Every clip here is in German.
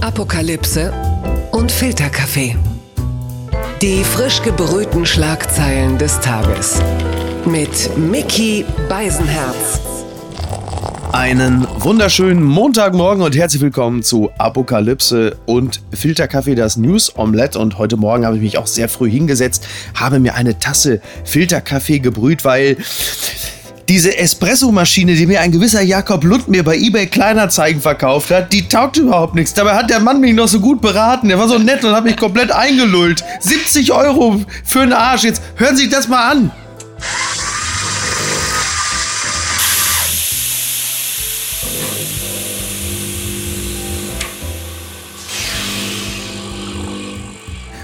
Apokalypse und Filterkaffee. Die frisch gebrühten Schlagzeilen des Tages. Mit Mickey Beisenherz. Einen wunderschönen Montagmorgen und herzlich willkommen zu Apokalypse und Filterkaffee, das News Omelette. Und heute Morgen habe ich mich auch sehr früh hingesetzt, habe mir eine Tasse Filterkaffee gebrüht, weil diese Espresso-Maschine, die mir ein gewisser Jakob Lund mir bei eBay Kleinerzeigen verkauft hat, die taugt überhaupt nichts. Dabei hat der Mann mich noch so gut beraten. Der war so nett und hat mich komplett eingelullt. 70 Euro für einen Arsch. Jetzt hören Sie sich das mal an.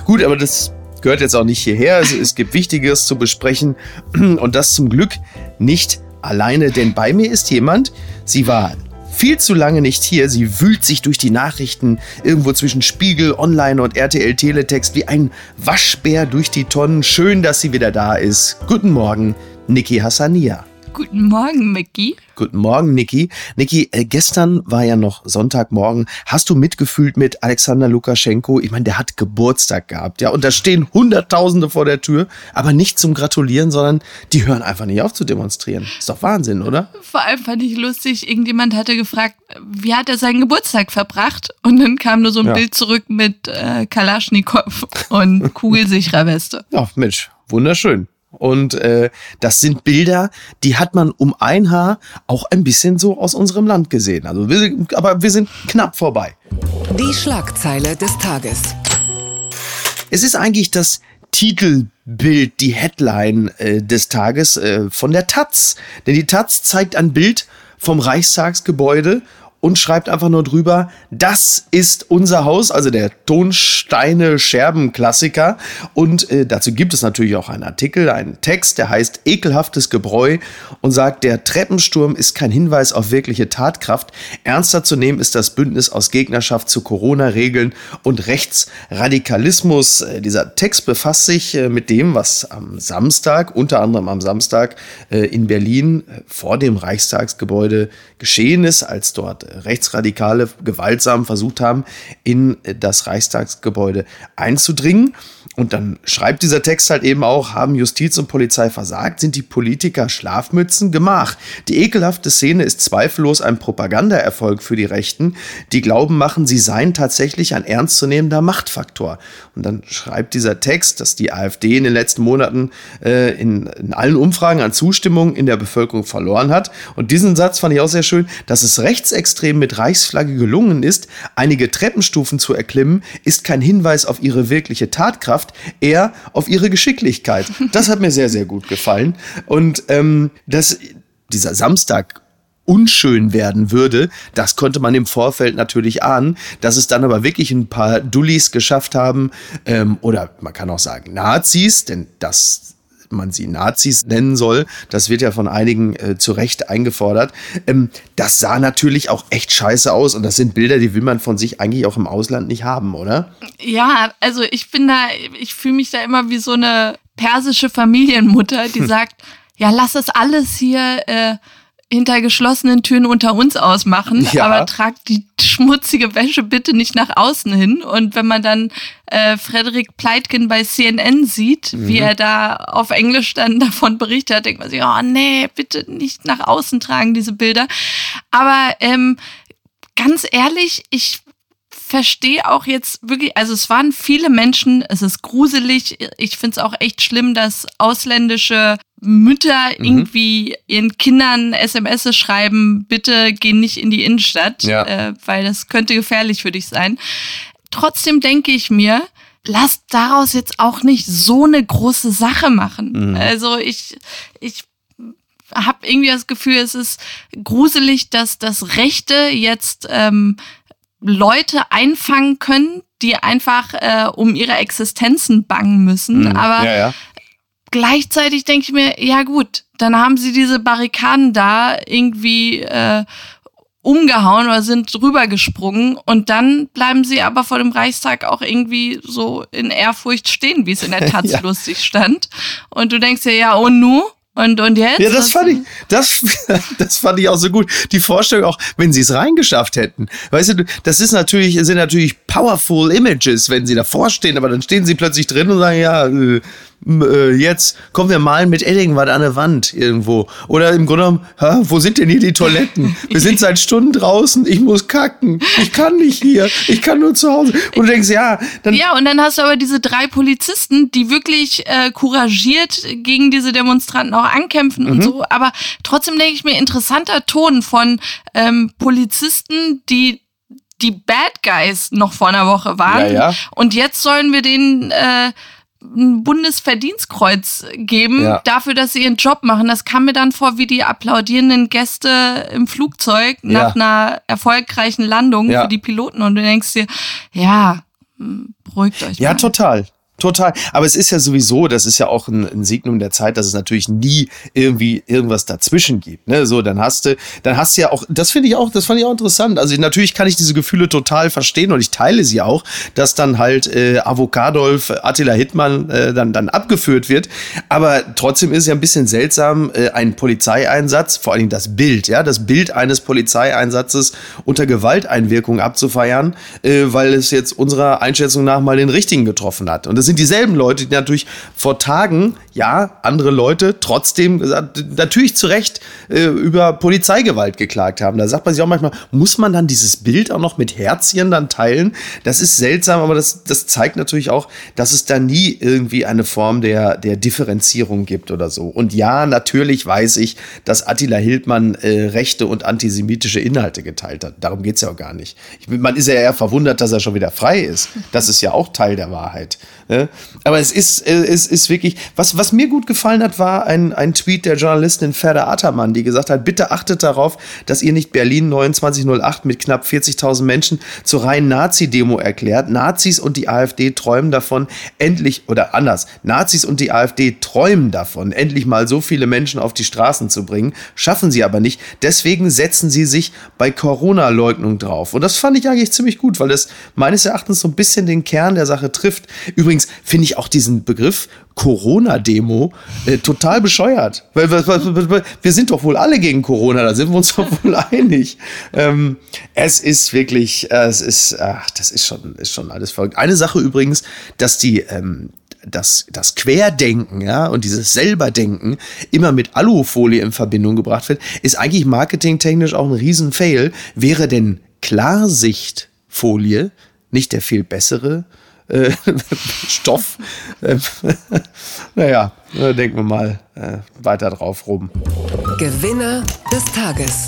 Gut, aber das gehört jetzt auch nicht hierher. Es, es gibt Wichtiges zu besprechen und das zum Glück nicht alleine, denn bei mir ist jemand, sie war viel zu lange nicht hier. Sie wühlt sich durch die Nachrichten irgendwo zwischen Spiegel, Online und RTL Teletext wie ein Waschbär durch die Tonnen. Schön, dass sie wieder da ist. Guten Morgen, Niki Hassania. Guten Morgen, Mickey. Guten Morgen, Niki. Niki, äh, gestern war ja noch Sonntagmorgen. Hast du mitgefühlt mit Alexander Lukaschenko? Ich meine, der hat Geburtstag gehabt, ja. Und da stehen Hunderttausende vor der Tür, aber nicht zum Gratulieren, sondern die hören einfach nicht auf zu demonstrieren. Ist doch Wahnsinn, oder? Vor allem fand ich lustig, irgendjemand hatte gefragt, wie hat er seinen Geburtstag verbracht? Und dann kam nur so ein Ja. Bild zurück mit äh, Kalaschnikow und kugelsicherer Weste. Ja, Mensch, wunderschön. Und äh, das sind Bilder, die hat man um ein Haar auch ein bisschen so aus unserem Land gesehen. Also wir, aber wir sind knapp vorbei. Die Schlagzeile des Tages. Es ist eigentlich das Titelbild, die Headline äh, des Tages äh, von der Taz. Denn die Taz zeigt ein Bild vom Reichstagsgebäude und schreibt einfach nur drüber, das ist unser Haus, also der Tonsteine Scherben Klassiker. Und äh, dazu gibt es natürlich auch einen Artikel, einen Text, der heißt Ekelhaftes Gebräu und sagt, der Treppensturm ist kein Hinweis auf wirkliche Tatkraft. Ernster zu nehmen ist das Bündnis aus Gegnerschaft zu Corona-Regeln und Rechtsradikalismus. Äh, Dieser Text befasst sich äh, mit dem, was am Samstag, unter anderem am Samstag äh, in Berlin äh, vor dem Reichstagsgebäude geschehen ist, als dort äh, Rechtsradikale gewaltsam versucht haben, in das Reichstagsgebäude einzudringen. Und dann schreibt dieser Text halt eben auch, haben Justiz und Polizei versagt, sind die Politiker Schlafmützen gemach. Die ekelhafte Szene ist zweifellos ein Propagandaerfolg für die Rechten, die glauben machen, sie seien tatsächlich ein ernstzunehmender Machtfaktor. Und dann schreibt dieser Text, dass die AfD in den letzten Monaten äh, in, in allen Umfragen an Zustimmung in der Bevölkerung verloren hat. Und diesen Satz fand ich auch sehr schön, dass es Rechtsextremen mit Reichsflagge gelungen ist, einige Treppenstufen zu erklimmen, ist kein Hinweis auf ihre wirkliche Tatkraft, eher auf ihre Geschicklichkeit. Das hat mir sehr, sehr gut gefallen. Und ähm, dass dieser Samstag unschön werden würde, das konnte man im Vorfeld natürlich ahnen. Dass es dann aber wirklich ein paar Dullis geschafft haben, ähm, oder man kann auch sagen Nazis, denn das man sie Nazis nennen soll, das wird ja von einigen äh, zu Recht eingefordert. Ähm, das sah natürlich auch echt scheiße aus und das sind Bilder, die will man von sich eigentlich auch im Ausland nicht haben, oder? Ja, also ich bin da, ich fühle mich da immer wie so eine persische Familienmutter, die sagt, ja, lass das alles hier äh, hinter geschlossenen Türen unter uns ausmachen, Ja. aber tragt die schmutzige Wäsche bitte nicht nach außen hin. Und wenn man dann äh, Frederik Pleitgen bei CNN sieht, wie er da auf Englisch dann davon berichtet, hat, denkt man sich, oh nee, bitte nicht nach außen tragen, diese Bilder. Aber ähm, ganz ehrlich, ich verstehe auch jetzt wirklich, also es waren viele Menschen, es ist gruselig. Ich finde es auch echt schlimm, dass ausländische Mütter Mhm. irgendwie ihren Kindern SMS schreiben, bitte geh nicht in die Innenstadt, Ja. äh, weil das könnte gefährlich für dich sein. Trotzdem denke ich mir, lass daraus jetzt auch nicht so eine große Sache machen. Mhm. Also ich, ich habe irgendwie das Gefühl, es ist gruselig, dass das Rechte jetzt ähm, Leute einfangen können, die einfach äh, um ihre Existenzen bangen müssen. Aber Mhm. ja, ja. gleichzeitig denke ich mir, ja gut, dann haben sie diese Barrikaden da irgendwie äh, umgehauen oder sind drüber gesprungen und dann bleiben sie aber vor dem Reichstag auch irgendwie so in Ehrfurcht stehen, wie es in der Taz Ja. lustig stand. Und du denkst dir, ja, und nu? Und, und jetzt? Ja, das fand ich, das, das fand ich auch so gut. Die Vorstellung auch, wenn sie es reingeschafft hätten. Weißt du, das ist natürlich, sind natürlich powerful images, wenn sie davor stehen, aber dann stehen sie plötzlich drin und sagen, ja, äh, jetzt kommen wir malen mit Eddingwald an der Wand irgendwo. Oder im Grunde genommen, hä, wo sind denn hier die Toiletten? Wir sind seit Stunden draußen, ich muss kacken, ich kann nicht hier, ich kann nur zu Hause. Und du denkst, ja, dann. Ja, und dann hast du aber diese drei Polizisten, die wirklich äh, couragiert gegen diese Demonstranten auch ankämpfen mhm. und so. Aber trotzdem denke ich mir, interessanter Ton von ähm, Polizisten, die die Bad Guys noch vor einer Woche waren. Ja, ja. Und jetzt sollen wir den äh, ein Bundesverdienstkreuz geben ja. dafür, dass sie ihren Job machen. Das kam mir dann vor wie die applaudierenden Gäste im Flugzeug nach ja. einer erfolgreichen Landung ja. für die Piloten. Und du denkst dir, ja, hm, beruhigt euch. Ja, mal. total. Total. Aber es ist ja sowieso, das ist ja auch ein, ein Signum der Zeit, dass es natürlich nie irgendwie irgendwas dazwischen gibt. Ne? So, dann hast du, dann hast du ja auch, das finde ich auch, das fand ich auch interessant. Also natürlich kann ich diese Gefühle total verstehen und ich teile sie auch, dass dann halt äh, Avocadolf, Attila Hittmann äh, dann, dann abgeführt wird. Aber trotzdem ist es ja ein bisschen seltsam, äh, ein Polizeieinsatz, vor allen Dingen das Bild, ja, das Bild eines Polizeieinsatzes unter Gewalteinwirkung abzufeiern, äh, weil es jetzt unserer Einschätzung nach mal den richtigen getroffen hat. Und das sind dieselben Leute, die natürlich vor Tagen, ja, andere Leute trotzdem natürlich zu Recht äh, über Polizeigewalt geklagt haben. Da sagt man sich auch manchmal, muss man dann dieses Bild auch noch mit Herzchen dann teilen? Das ist seltsam, aber das, das zeigt natürlich auch, dass es da nie irgendwie eine Form der, der Differenzierung gibt oder so. Und ja, natürlich weiß ich, dass Attila Hildmann äh, rechte und antisemitische Inhalte geteilt hat. Darum geht es ja auch gar nicht. Ich, man ist ja eher verwundert, dass er schon wieder frei ist. Das ist ja auch Teil der Wahrheit. Aber es ist, äh, es ist wirklich, was, was mir gut gefallen hat, war ein, ein Tweet der Journalistin Ferda Attermann, die gesagt hat, bitte achtet darauf, dass ihr nicht Berlin 2908 mit knapp 40.000 Menschen zur reinen Nazi-Demo erklärt. Nazis und die AfD träumen davon, endlich, oder anders, Nazis und die AfD träumen davon, endlich mal so viele Menschen auf die Straßen zu bringen, schaffen sie aber nicht. Deswegen setzen sie sich bei Corona-Leugnung drauf. Und das fand ich eigentlich ziemlich gut, weil das meines Erachtens so ein bisschen den Kern der Sache trifft. Übrigens, Übrigens finde ich auch diesen Begriff Corona-Demo äh, total bescheuert. Weil, wir sind doch wohl alle gegen Corona, da sind wir uns doch wohl einig. Ähm, es ist wirklich, äh, es ist, ach, das ist schon, ist schon alles verrückt. Eine Sache übrigens, dass die, ähm, das, das Querdenken, ja, und dieses Selberdenken immer mit Alufolie in Verbindung gebracht wird, ist eigentlich marketingtechnisch auch ein Riesenfail. Wäre denn Klarsichtfolie nicht der viel bessere äh, Stoff. Äh, naja, denken wir mal äh, weiter drauf rum. Gewinner des Tages.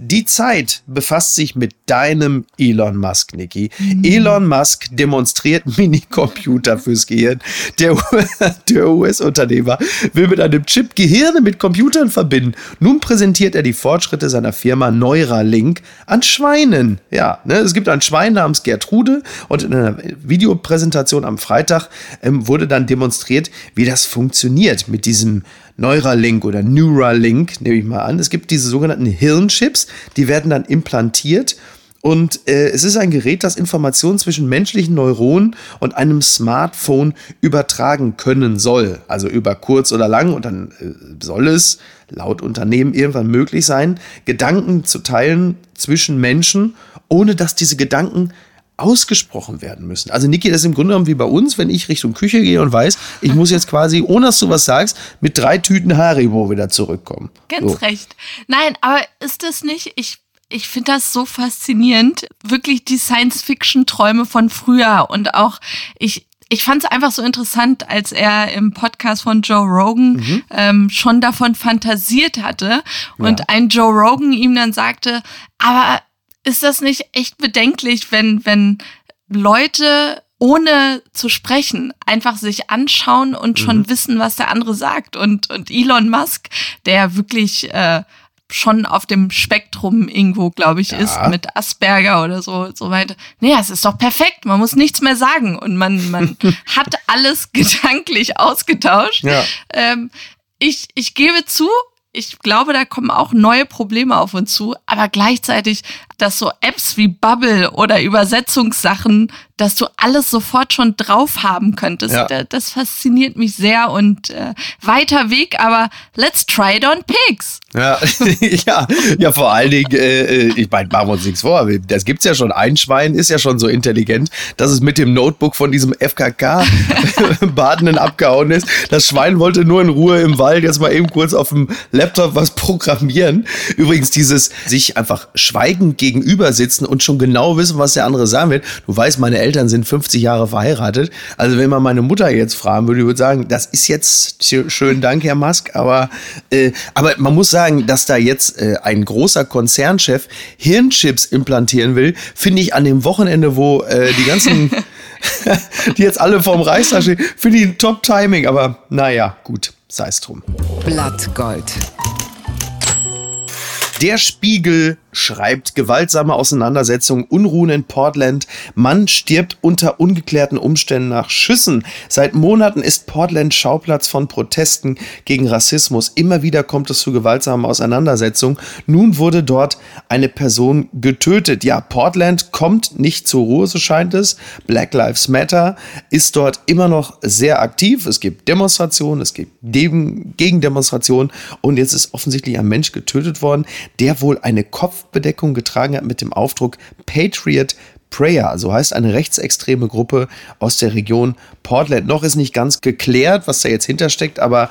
Die Zeit befasst sich mit deinem Elon Musk, Niki. Mhm. Elon Musk demonstriert Minicomputer fürs Gehirn. Der, der US-Unternehmer will mit einem Chip Gehirne mit Computern verbinden. Nun präsentiert er die Fortschritte seiner Firma Neuralink an Schweinen. Ja, ne, es gibt ein Schwein namens Gertrude und in einer Videopräsentation am Freitag ähm, wurde dann demonstriert, wie das funktioniert mit diesem Neuralink oder Neuralink, nehme ich mal an. Es gibt diese sogenannten Hirnchips, die werden dann implantiert. Und äh, es ist ein Gerät, das Informationen zwischen menschlichen Neuronen und einem Smartphone übertragen können soll. Also über kurz oder lang. Und dann äh, soll es laut Unternehmen irgendwann möglich sein, Gedanken zu teilen zwischen Menschen, ohne dass diese Gedanken ausgesprochen werden müssen. Also Niki, das ist im Grunde genommen wie bei uns, wenn ich Richtung Küche gehe und weiß, ich muss jetzt quasi, ohne dass du was sagst, mit drei Tüten Haribo wieder zurückkommen. Ganz so. recht. Nein, aber ist das nicht, ich ich finde das so faszinierend, wirklich die Science-Fiction-Träume von früher und auch ich, ich fand es einfach so interessant, als er im Podcast von Joe Rogan mhm. ähm, schon davon fantasiert hatte und ja. ein Joe Rogan ihm dann sagte, aber ist das nicht echt bedenklich, wenn, wenn Leute ohne zu sprechen einfach sich anschauen und schon mhm. wissen, was der andere sagt. Und, und Elon Musk, der wirklich äh, schon auf dem Spektrum irgendwo, glaube ich, ja. ist, mit Asperger oder so, so weiter. Naja, es ist doch perfekt. Man muss nichts mehr sagen und man, man hat alles gedanklich ausgetauscht. Ja. Ähm, ich, ich gebe zu, ich glaube, da kommen auch neue Probleme auf uns zu, aber gleichzeitig dass so Apps wie Bubble oder Übersetzungssachen, dass du alles sofort schon drauf haben könntest. Ja. Da- Das fasziniert mich sehr und äh, weiter Weg, aber let's try it on pigs. Ja, ja, ja, vor allen Dingen, äh, äh, ich meine, machen wir uns nichts vor, das gibt's ja schon. Ein Schwein ist ja schon so intelligent, dass es mit dem Notebook von diesem FKK-Badenden abgehauen ist. Das Schwein wollte nur in Ruhe im Wald jetzt mal eben kurz auf dem Laptop was programmieren. Übrigens, dieses sich einfach schweigend gegenüber sitzen und schon genau wissen, was der andere sagen wird. Du weißt, meine Eltern sind 50 Jahre verheiratet. Also wenn man meine Mutter jetzt fragen würde, ich würde sagen, das ist jetzt schö- schönen Dank, Herr Musk, aber, äh, aber man muss sagen, dass da jetzt äh, ein großer Konzernchef Hirnchips implantieren will, finde ich an dem Wochenende, wo äh, die ganzen, die jetzt alle vorm Reichstag stehen, finde ich ein Top-Timing, aber naja, gut, sei es drum. Blattgold. Der Spiegel schreibt gewaltsame Auseinandersetzungen, Unruhen in Portland. Mann stirbt unter ungeklärten Umständen nach Schüssen. Seit Monaten ist Portland Schauplatz von Protesten gegen Rassismus. Immer wieder kommt es zu gewaltsamen Auseinandersetzungen. Nun wurde dort eine Person getötet. Ja, Portland kommt nicht zur Ruhe, so scheint es. Black Lives Matter ist dort immer noch sehr aktiv. Es gibt Demonstrationen, es gibt Dem- Gegendemonstrationen und jetzt ist offensichtlich ein Mensch getötet worden, der wohl eine Kopfbedeckung getragen hat mit dem Aufdruck Patriot Prayer, so heißt eine rechtsextreme Gruppe aus der Region Portland. Noch ist nicht ganz geklärt, was da jetzt hintersteckt, aber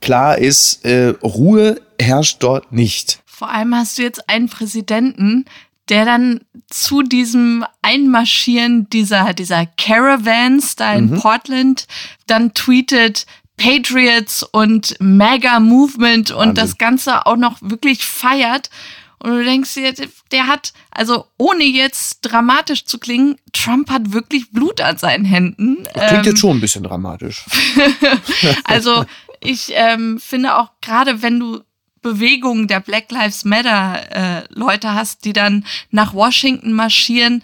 klar ist, äh, Ruhe herrscht dort nicht. Vor allem hast du jetzt einen Präsidenten, der dann zu diesem Einmarschieren dieser, dieser Caravans da in Portland dann tweetet, Patriots und Mega Movement und Wahnsinn. das Ganze auch noch wirklich feiert. Und du denkst dir, der hat, also ohne jetzt dramatisch zu klingen, Trump hat wirklich Blut an seinen Händen. Klingt Ähm, jetzt schon ein bisschen dramatisch. also ich ähm, finde auch gerade, wenn du Bewegungen der Black Lives Matter äh, Leute hast, die dann nach Washington marschieren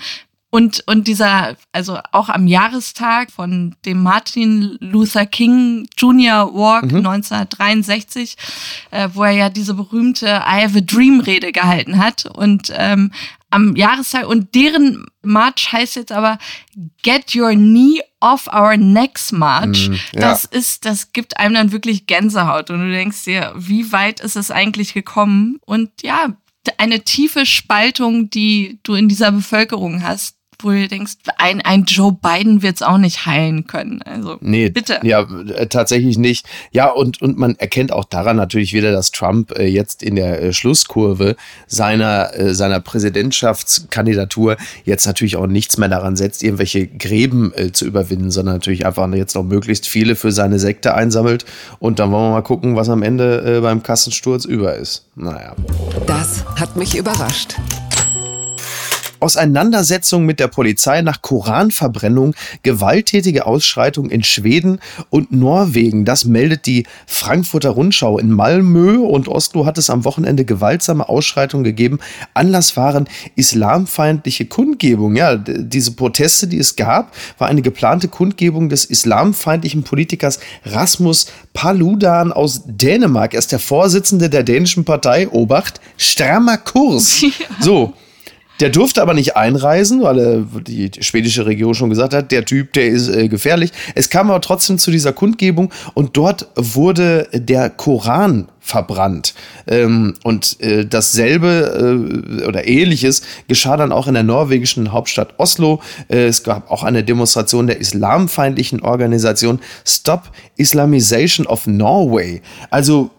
und, und dieser, also auch am Jahrestag von dem Martin Luther King Jr. Walk 1963, äh, wo er ja diese berühmte I Have a Dream Rede gehalten hat und ähm, am Jahrestag und deren March heißt jetzt aber Get Your Knee Off Our Necks March. Mm, ja. Das ist, das gibt einem dann wirklich Gänsehaut und du denkst dir, wie weit ist es eigentlich gekommen? Und ja, eine tiefe Spaltung, die du in dieser Bevölkerung hast, wo du denkst, ein, ein Joe Biden wird es auch nicht heilen können. Also Nee, bitte. Ja, äh, tatsächlich nicht. Ja, und, und man erkennt auch daran natürlich wieder, dass Trump äh, jetzt in der äh, Schlusskurve seiner, äh, seiner Präsidentschaftskandidatur jetzt natürlich auch nichts mehr daran setzt, irgendwelche Gräben zu überwinden, sondern natürlich einfach jetzt noch möglichst viele für seine Sekte einsammelt. Und dann wollen wir mal gucken, was am Ende beim Kassensturz über ist. Naja. Das hat mich überrascht. Auseinandersetzung mit der Polizei nach Koranverbrennung, gewalttätige Ausschreitungen in Schweden und Norwegen. Das meldet die Frankfurter Rundschau. In Malmö und Oslo hat es am Wochenende gewaltsame Ausschreitungen gegeben. Anlass waren islamfeindliche Kundgebungen. Ja, diese Proteste, die es gab, war eine geplante Kundgebung des islamfeindlichen Politikers Rasmus Paludan aus Dänemark. Er ist der Vorsitzende der dänischen Partei Obacht. Strammer Kurs. So. Der durfte aber nicht einreisen, weil er, die schwedische Regierung schon gesagt hat, der Typ, der ist äh, gefährlich. Es kam aber trotzdem zu dieser Kundgebung und dort wurde der Koran verbrannt. Ähm, und äh, dasselbe äh, oder ähnliches geschah dann auch in der norwegischen Hauptstadt Oslo. Äh, es gab auch eine Demonstration der islamfeindlichen Organisation Stop Islamization of Norway. Also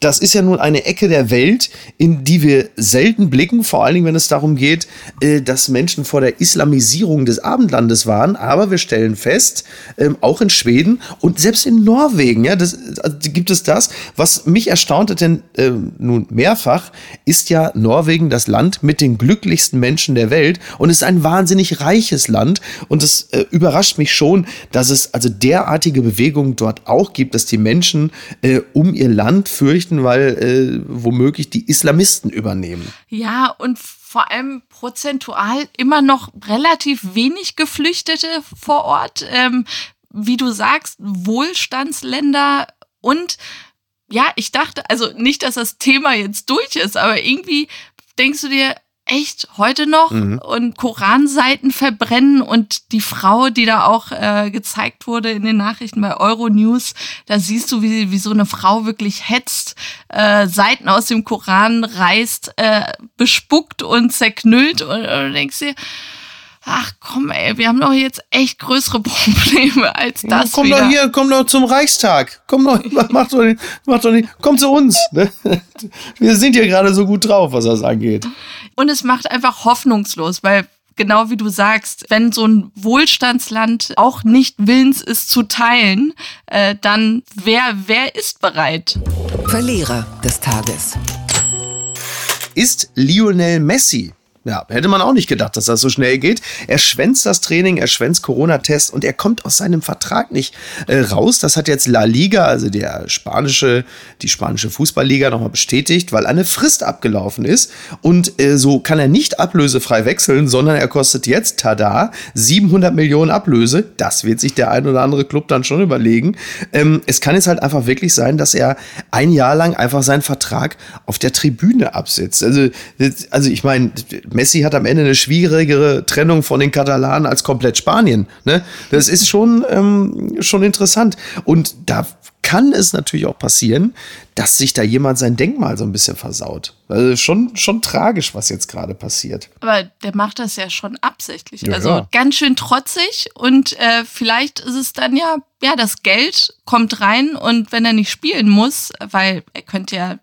das ist ja nun eine Ecke der Welt, in die wir selten blicken, vor allen Dingen, wenn es darum geht, äh, dass Menschen vor der Islamisierung des Abendlandes waren. Aber wir stellen fest, ähm, auch in Schweden und selbst in Norwegen, ja, das, also gibt es das. Was mich erstaunte, denn ähm, nun mehrfach, ist ja Norwegen das Land mit den glücklichsten Menschen der Welt und ist ein wahnsinnig reiches Land. Und es äh, überrascht mich schon, dass es also derartige Bewegungen dort auch gibt, dass die Menschen äh, um ihr Land fürchten, weil äh, womöglich die Islamisten übernehmen. Ja, und vor allem prozentual immer noch relativ wenig Geflüchtete vor Ort. Ähm, wie du sagst, Wohlstandsländer und ja, ich dachte, also nicht, dass das Thema jetzt durch ist, aber irgendwie denkst du dir, echt heute noch mhm. und Koranseiten verbrennen und die Frau, die da auch äh, gezeigt wurde in den Nachrichten bei Euronews, da siehst du, wie, wie so eine Frau wirklich hetzt, äh, Seiten aus dem Koran reißt, äh, bespuckt und zerknüllt und, und du denkst dir, ach komm, ey, wir haben doch jetzt echt größere Probleme als das. Ja, komm wieder. doch hier, komm doch zum Reichstag. Komm doch, mach doch nicht, mach doch nicht, komm zu uns. Ne? Wir sind hier gerade so gut drauf, was das angeht. Und es macht einfach hoffnungslos, weil genau wie du sagst, wenn so ein Wohlstandsland auch nicht willens ist zu teilen, äh, dann wer, wer ist bereit? Verlierer des Tages. Ist Lionel Messi ja, hätte man auch nicht gedacht, dass das so schnell geht. Er schwänzt das Training, er schwänzt Corona-Test und er kommt aus seinem Vertrag nicht äh, raus. Das hat jetzt La Liga, also der spanische, die spanische Fußballliga nochmal bestätigt, weil eine Frist abgelaufen ist. Und äh, so kann er nicht ablösefrei wechseln, sondern er kostet jetzt, tada, 700 Millionen Ablöse. Das wird sich der ein oder andere Club dann schon überlegen. Ähm, es kann jetzt halt einfach wirklich sein, dass er ein Jahr lang einfach seinen Vertrag auf der Tribüne absitzt. Also, also ich meine, Messi hat am Ende eine schwierigere Trennung von den Katalanen als komplett Spanien. Ne? Das ist schon, ähm, schon interessant. Und da kann es natürlich auch passieren, dass sich da jemand sein Denkmal so ein bisschen versaut. Also schon, schon tragisch, was jetzt gerade passiert. Aber der macht das ja schon absichtlich. Ja, also ja. ganz schön trotzig und äh, vielleicht ist es dann ja, ja, das Geld kommt rein und wenn er nicht spielen muss, weil er könnte ja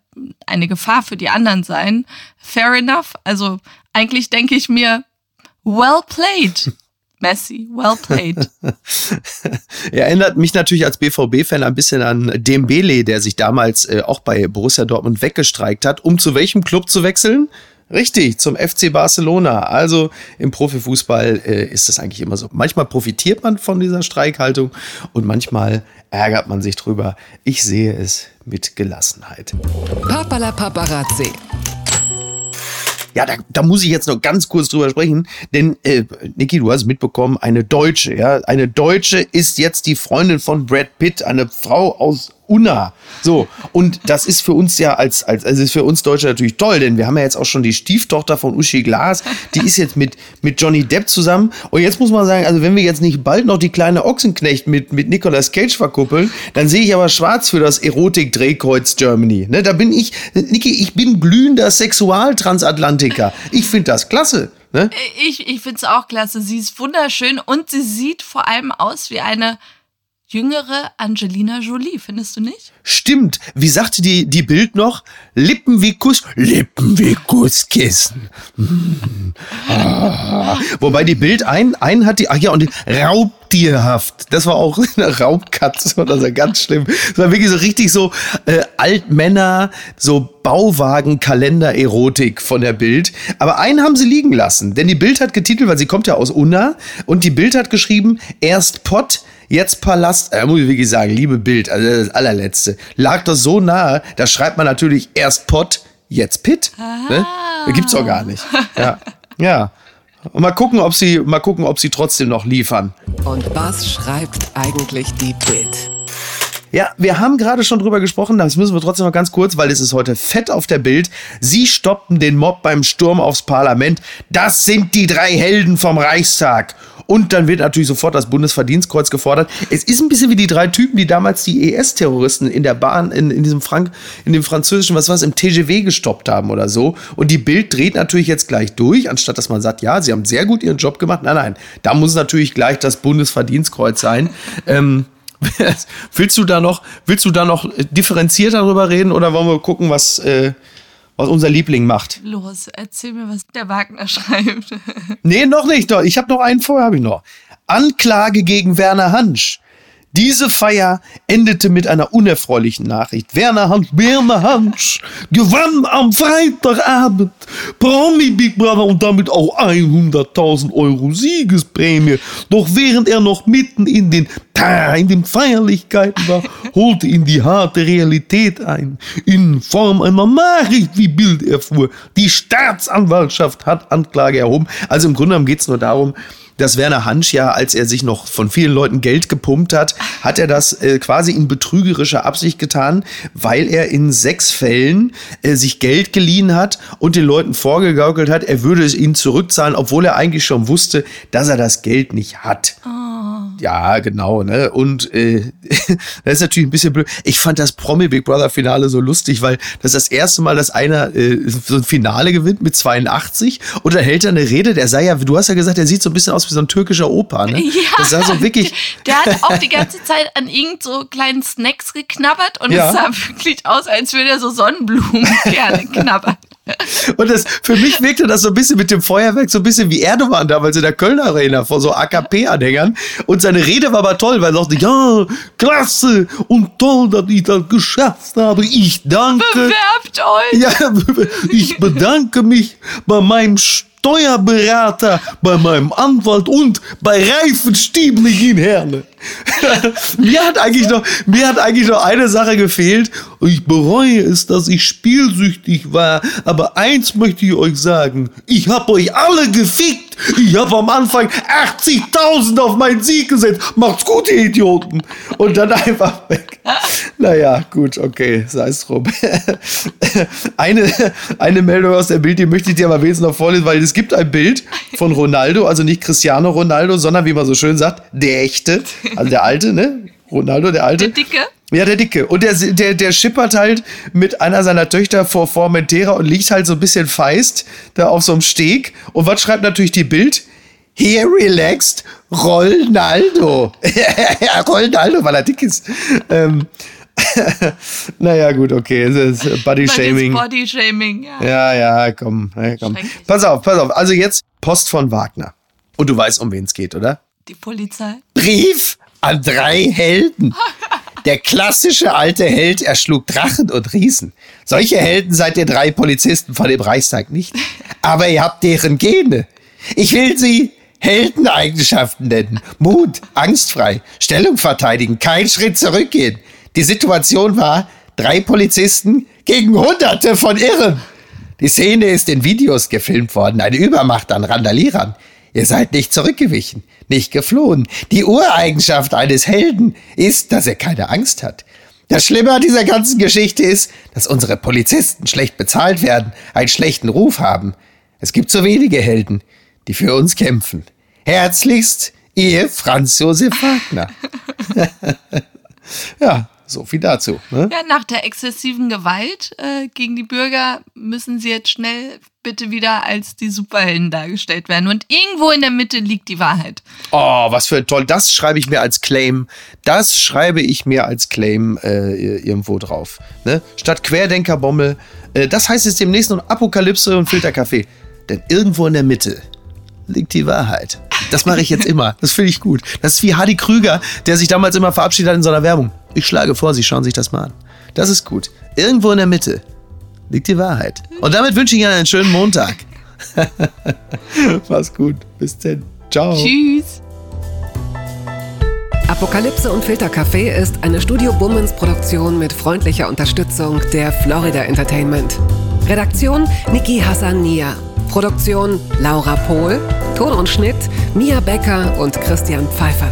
eine Gefahr für die anderen sein, fair enough. Also eigentlich denke ich mir, well played. Messi, well played. er erinnert mich natürlich als BVB-Fan ein bisschen an Dembele, der sich damals äh, auch bei Borussia Dortmund weggestreikt hat, um zu welchem Club zu wechseln? Richtig, zum FC Barcelona. Also im Profifußball äh, ist das eigentlich immer so. Manchmal profitiert man von dieser Streikhaltung und manchmal ärgert man sich drüber. Ich sehe es mit Gelassenheit. Papala Paparazzi. Ja, da, da muss ich jetzt noch ganz kurz drüber sprechen, denn äh, Niki, du hast mitbekommen, eine Deutsche, ja, eine Deutsche ist jetzt die Freundin von Brad Pitt, eine Frau aus Unna. So, und das ist für uns ja als, als, also ist für uns Deutsche natürlich toll, denn wir haben ja jetzt auch schon die Stieftochter von Uschi Glas, die ist jetzt mit, mit Johnny Depp zusammen. Und jetzt muss man sagen, also wenn wir jetzt nicht bald noch die kleine Ochsenknecht mit, mit Nicolas Cage verkuppeln, dann sehe ich aber schwarz für das Erotik-Drehkreuz Germany. Ne, da bin ich, Niki, ich bin glühender Sexualtransatlantiker. Ich finde das klasse. Ne? Ich, ich finde es auch klasse. Sie ist wunderschön und sie sieht vor allem aus wie eine jüngere Angelina Jolie, findest du nicht? Stimmt. Wie sagte die, die Bild noch? Lippen wie Kuss, Lippen wie Kusskissen. Hm. Ah. Wobei die Bild ein, ein hat die, ach ja, und die Raubtierhaft. Das war auch eine Raubkatze oder so ganz schlimm. Das war wirklich so richtig so äh, Altmänner, so Bauwagen-Kalender-Erotik von der Bild. Aber einen haben sie liegen lassen, denn die Bild hat getitelt, weil sie kommt ja aus Unna und die Bild hat geschrieben, erst Pott, Jetzt Palast, äh, muss ich wirklich sagen, liebe Bild, also das allerletzte, lag das so nahe, da schreibt man natürlich erst Pott, jetzt Pitt. Ne? Gibt's doch gar nicht. Ja. ja. Und mal gucken, ob sie, mal gucken, ob sie trotzdem noch liefern. Und was schreibt eigentlich die Bild? Ja, wir haben gerade schon drüber gesprochen, das müssen wir trotzdem noch ganz kurz, weil es ist heute fett auf der Bild. Sie stoppten den Mob beim Sturm aufs Parlament. Das sind die drei Helden vom Reichstag. Und dann wird natürlich sofort das Bundesverdienstkreuz gefordert. Es ist ein bisschen wie die drei Typen, die damals die ES-Terroristen in der Bahn, in, in diesem Frank, in dem französischen, was war es, im TGW gestoppt haben oder so. Und die Bild dreht natürlich jetzt gleich durch, anstatt dass man sagt, ja, sie haben sehr gut ihren Job gemacht. Nein, nein, da muss natürlich gleich das Bundesverdienstkreuz sein. ähm, willst du da noch, willst du da noch differenziert darüber reden oder wollen wir gucken, was, äh, was unser Liebling macht? Los, erzähl mir, was der Wagner schreibt. nee, noch nicht. Ich habe noch einen vorher, habe ich noch. Anklage gegen Werner Hansch. Diese Feier endete mit einer unerfreulichen Nachricht. Werner Hansch, Werner Hansch gewann am Freitagabend Promi Big Brother und damit auch 100.000 Euro Siegesprämie. Doch während er noch mitten in den in den Feierlichkeiten war, holte ihn die harte Realität ein. In Form einer Nachricht, wie Bild erfuhr. Die Staatsanwaltschaft hat Anklage erhoben. Also im Grunde genommen geht es nur darum, dass Werner Hansch ja, als er sich noch von vielen Leuten Geld gepumpt hat, hat er das äh, quasi in betrügerischer Absicht getan, weil er in sechs Fällen äh, sich Geld geliehen hat und den Leuten vorgegaukelt hat, er würde es ihnen zurückzahlen, obwohl er eigentlich schon wusste, dass er das Geld nicht hat. Oh. Ja, genau, ne? Und äh, das ist natürlich ein bisschen blöd. Ich fand das Promi Big Brother Finale so lustig, weil das ist das erste Mal, dass einer äh, so ein Finale gewinnt mit 82 und dann hält er eine Rede, der sei ja, du hast ja gesagt, der sieht so ein bisschen aus wie so ein türkischer Opa, ne? Ja, Das sah so wirklich. Der hat auch die ganze Zeit an irgend so kleinen Snacks geknabbert und Ja. es sah wirklich aus, als würde er so Sonnenblumen gerne knabbern. Und das, für mich wirkte das so ein bisschen mit dem Feuerwerk so ein bisschen wie Erdogan damals in der Kölner Arena vor so AKP-Anhängern. Und seine Rede war aber toll, weil er sagte, ja, klasse und toll, dass ich das geschafft habe. Ich danke. Bewerbt euch! Ja, ich bedanke mich bei meinem Steuerberater, bei meinem Anwalt und bei Reifen Stiebling Herne. Mir hat eigentlich noch, mir hat eigentlich noch eine Sache gefehlt. Ich bereue es, dass ich spielsüchtig war. Aber eins möchte ich euch sagen. Ich habe euch alle gefickt. Ich habe am Anfang 80.000 auf meinen Sieg gesetzt. Macht's gut, ihr Idioten. Und dann einfach weg. Naja, gut, okay, sei es drum. eine, eine Meldung aus der Bild, die möchte ich dir aber wenigstens noch vorlesen, weil es gibt ein Bild von Ronaldo, also nicht Cristiano Ronaldo, sondern wie man so schön sagt, der echte, also der alte, ne? Ronaldo, der alte. Der Dicke? Ja, der Dicke. Und der, der, der schippert halt mit einer seiner Töchter vor Formentera und liegt halt so ein bisschen feist da auf so einem Steg. Und was schreibt natürlich die Bild? Here relaxed Ronaldo. ja, Ronaldo, weil er dick ist. Ähm, naja, gut, okay. Es ist Body Shaming. Body Shaming, ja. Ja, ja, komm, ja, komm. Pass auf, pass auf. Also jetzt Post von Wagner. Und du weißt, um wen es geht, oder? Die Polizei. Brief an drei Helden. Der klassische alte Held erschlug Drachen und Riesen. Solche Helden seid ihr drei Polizisten von dem Reichstag nicht. Aber ihr habt deren Gene. Ich will sie Heldeneigenschaften nennen. Mut, angstfrei, Stellung verteidigen, keinen Schritt zurückgehen. Die Situation war drei Polizisten gegen Hunderte von Irren. Die Szene ist in Videos gefilmt worden, eine Übermacht an Randalierern. Ihr seid nicht zurückgewichen, nicht geflohen. Die Ureigenschaft eines Helden ist, dass er keine Angst hat. Das Schlimme an dieser ganzen Geschichte ist, dass unsere Polizisten schlecht bezahlt werden, einen schlechten Ruf haben. Es gibt so wenige Helden, die für uns kämpfen. Herzlichst, ihr Franz Josef Wagner. ja, so viel dazu. Ne? Ja, nach der exzessiven Gewalt äh, gegen die Bürger müssen sie jetzt schnell bitte wieder als die Superhelden dargestellt werden. Und irgendwo in der Mitte liegt die Wahrheit. Oh, was für ein toll. Das schreibe ich mir als Claim. Das schreibe ich mir als Claim äh, irgendwo drauf. Ne? Statt Querdenkerbommel. Äh, das heißt jetzt demnächst noch Apokalypse und Filterkaffee. Denn irgendwo in der Mitte liegt die Wahrheit. Das mache ich jetzt immer. Das finde ich gut. Das ist wie Hardy Krüger, der sich damals immer verabschiedet hat in seiner Werbung. Ich schlage vor, Sie schauen sich das mal an. Das ist gut. Irgendwo in der Mitte liegt die Wahrheit. Und damit wünsche ich Ihnen einen schönen Montag. Mach's gut. Bis denn. Ciao. Tschüss. Apokalypse und Filterkaffee ist eine Studio Bummens Produktion mit freundlicher Unterstützung der Florida Entertainment. Redaktion Niki Hassania. Produktion Laura Pohl. Ton und Schnitt Mia Becker und Christian Pfeiffer.